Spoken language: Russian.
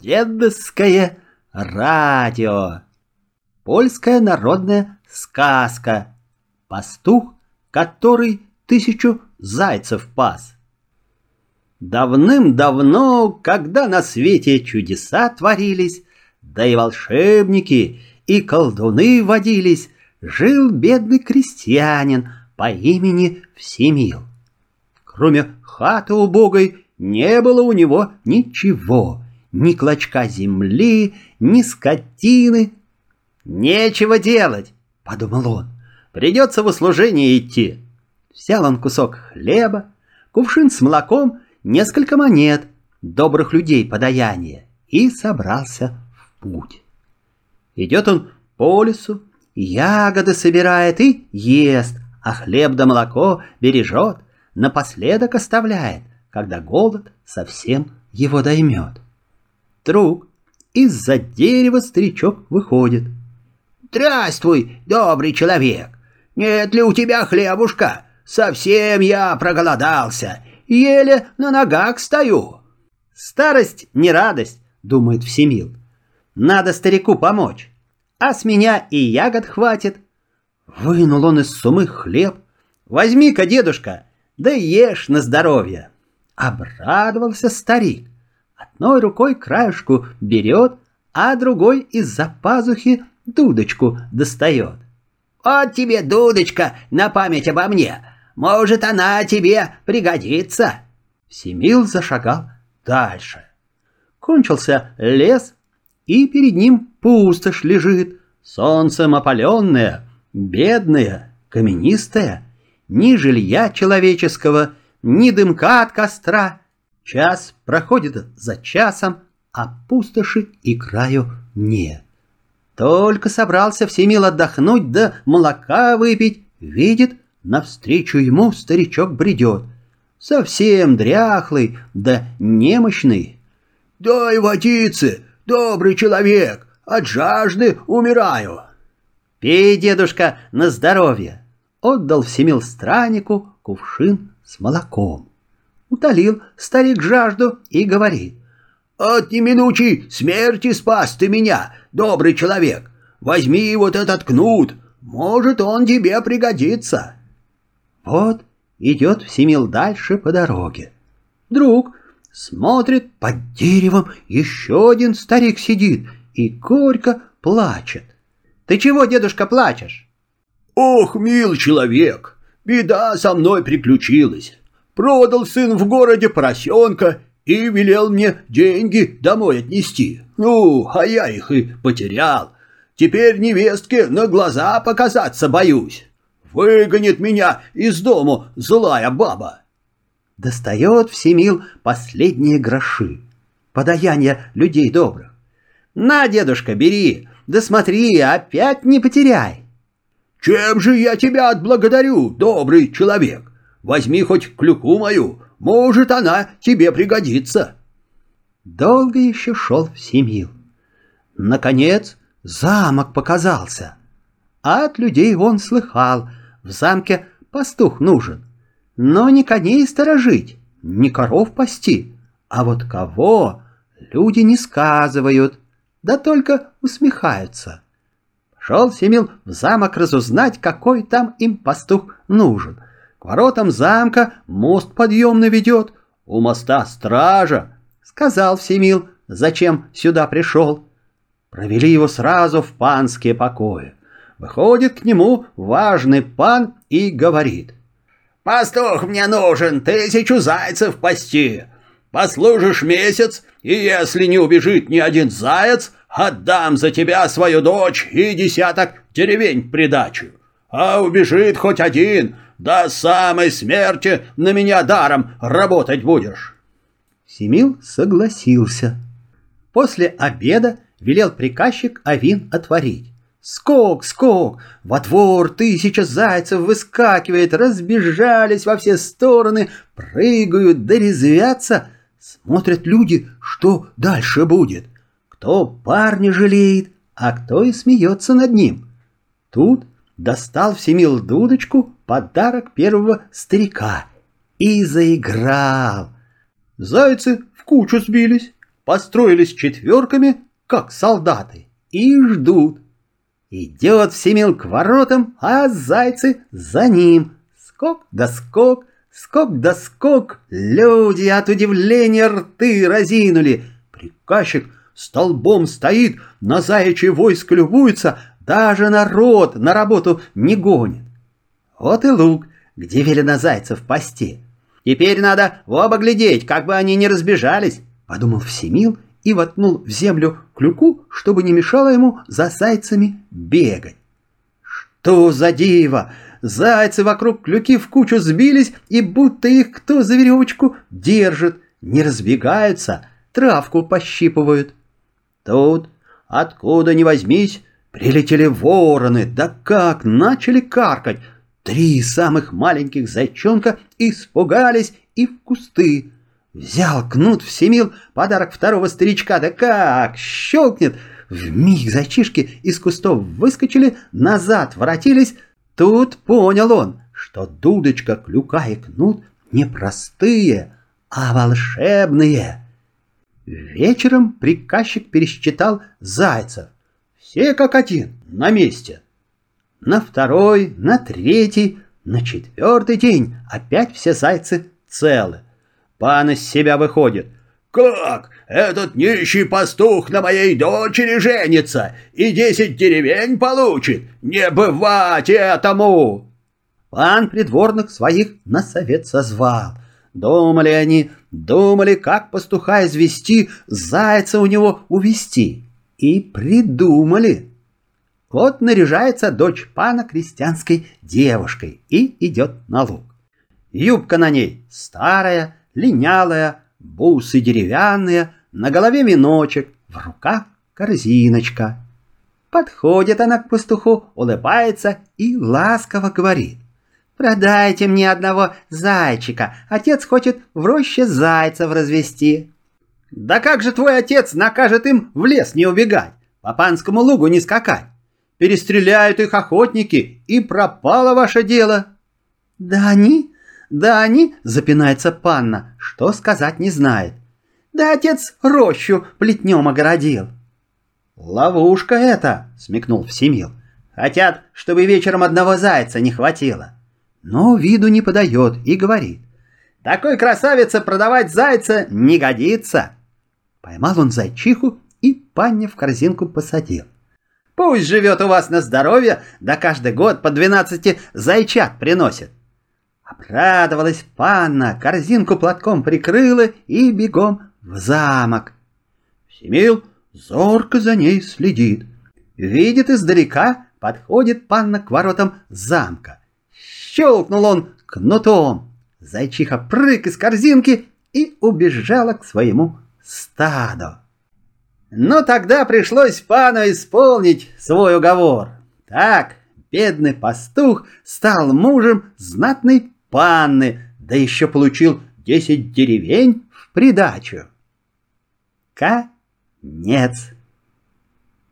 Дедовское радио. Польская народная сказка. Пастух, который тысячу зайцев пас. Давным-давно, когда на свете чудеса творились, да и волшебники, и колдуны водились, жил бедный крестьянин по имени Всемил. Кроме хаты убогой не было у него ничего, ни клочка земли, ни скотины. «Нечего делать», — подумал он, — «придется в услужение идти». Взял он кусок хлеба, кувшин с молоком, несколько монет, добрых людей подаяние, и собрался в путь. Идет он по лесу, ягоды собирает и ест, а хлеб да молоко бережет, напоследок оставляет, когда голод совсем его доймет. Вдруг из-за дерева старичок выходит. «Здравствуй, добрый человек! Нет ли у тебя хлебушка? Совсем я проголодался, еле на ногах стою!» «Старость не радость», — думает Всемил. «Надо старику помочь, а с меня и ягод хватит». Вынул он из сумы хлеб. «Возьми-ка, дедушка, да ешь на здоровье!» Обрадовался старик. Одной рукой краешку берет, а другой из-за пазухи дудочку достает. «Вот тебе дудочка на память обо мне. Может, она тебе пригодится». Семил зашагал дальше. Кончился лес, и перед ним пустошь лежит, солнцем опаленная, бедная, каменистая, ни жилья человеческого, ни дымка от костра. Час проходит за часом, а пустоши и краю нет. Только собрался Всемил отдохнуть да молока выпить, видит, навстречу ему старичок бредет. Совсем дряхлый да немощный. «Дай водицы, добрый человек, от жажды умираю!» «Пей, дедушка, на здоровье!» Отдал Всемил страннику кувшин с молоком. Утолил старик жажду и говорит. «От неминучей смерти спас ты меня, добрый человек. Возьми вот этот кнут, может, он тебе пригодится». Вот идет Всемил дальше по дороге. Вдруг смотрит под деревом, еще один старик сидит и горько плачет. «Ты чего, дедушка, плачешь?» «Ох, мил человек, Беда со мной приключилась. Продал сын в городе поросенка и велел мне деньги домой отнести. Ну, а я их и потерял. Теперь невестке на глаза показаться боюсь. Выгонит меня из дому злая баба. Достает Всемил последние гроши. Подаяние людей добрых. На, дедушка, бери, да смотри, опять не потеряй. Чем же я тебя отблагодарю, добрый человек? Возьми хоть клюку мою, может, она тебе пригодится. Долго еще шел Всемил. Наконец замок показался. От людей он слыхал, в замке пастух нужен. Но не коней сторожить, не коров пасти, а вот кого люди не сказывают, да только усмехаются. Шел Семил в замок разузнать, какой там им пастух нужен. К воротам замка мост подъемный ведет, у моста стража. Сказал Всемил, зачем сюда пришел. Провели его сразу в панские покои. Выходит к нему важный пан и говорит. «Пастух мне нужен, тысячу зайцев пасти. Послужишь месяц, и если не убежит ни один заяц, Отдам за тебя свою дочь и десяток деревень придачу. А убежит хоть один, до самой смерти на меня даром работать будешь». Семил согласился. После обеда велел приказчик Авин отворить. Скок, скок! Во двор тысяча зайцев выскакивает, разбежались во все стороны, прыгают да резвятся. Смотрят люди, что дальше будет кто парня жалеет, а кто и смеется над ним. Тут достал Всемил дудочку, подарок первого старика, и заиграл. Зайцы в кучу сбились, построились четверками, как солдаты, и ждут. Идет Всемил к воротам, а зайцы за ним. Скок да скок, скок да скок. Люди от удивления рты разинули. Приказчик столбом стоит, на заячье войско любуется, даже народ на работу не гонит. Вот и лук, где велено зайцев пасти. Теперь надо оба глядеть, как бы они не разбежались, подумал Всемил и воткнул в землю клюку, чтобы не мешало ему за зайцами бегать. Что за диво! Зайцы вокруг клюки в кучу сбились, и будто их кто за веревочку держит, не разбегаются, травку пощипывают. Тут, откуда ни возьмись, прилетели вороны, да как начали каркать, Три самых маленьких зайчонка испугались и в кусты. Взял кнут всемил подарок второго старичка, да как щелкнет. В миг зайчишки из кустов выскочили, назад воротились. Тут понял он, что дудочка, клюка и кнут не простые, а волшебные. Вечером приказчик пересчитал зайцев. Все как один, на месте на второй, на третий, на четвертый день опять все зайцы целы. Пан из себя выходит. «Как? Этот нищий пастух на моей дочери женится и десять деревень получит? Не бывать этому!» Пан придворных своих на совет созвал. Думали они, думали, как пастуха извести, зайца у него увести. И придумали. Вот наряжается дочь пана крестьянской девушкой и идет на луг. Юбка на ней старая, линялая, бусы деревянные, на голове веночек, в руках корзиночка. Подходит она к пастуху, улыбается и ласково говорит. «Продайте мне одного зайчика, отец хочет в роще зайцев развести». «Да как же твой отец накажет им в лес не убегать, по панскому лугу не скакать?» перестреляют их охотники, и пропало ваше дело». «Да они, да они», — запинается панна, что сказать не знает. «Да отец рощу плетнем огородил». «Ловушка это», — смекнул Всемил. «Хотят, чтобы вечером одного зайца не хватило». Но виду не подает и говорит. «Такой красавице продавать зайца не годится». Поймал он зайчиху и панне в корзинку посадил. Пусть живет у вас на здоровье, да каждый год по двенадцати зайчат приносит. Обрадовалась панна, корзинку платком прикрыла и бегом в замок. Семил зорко за ней следит. Видит издалека, подходит панна к воротам замка. Щелкнул он кнутом. Зайчиха прыг из корзинки и убежала к своему стаду. Но тогда пришлось пану исполнить свой уговор. Так, бедный пастух стал мужем знатной панны, да еще получил десять деревень в придачу. Конец.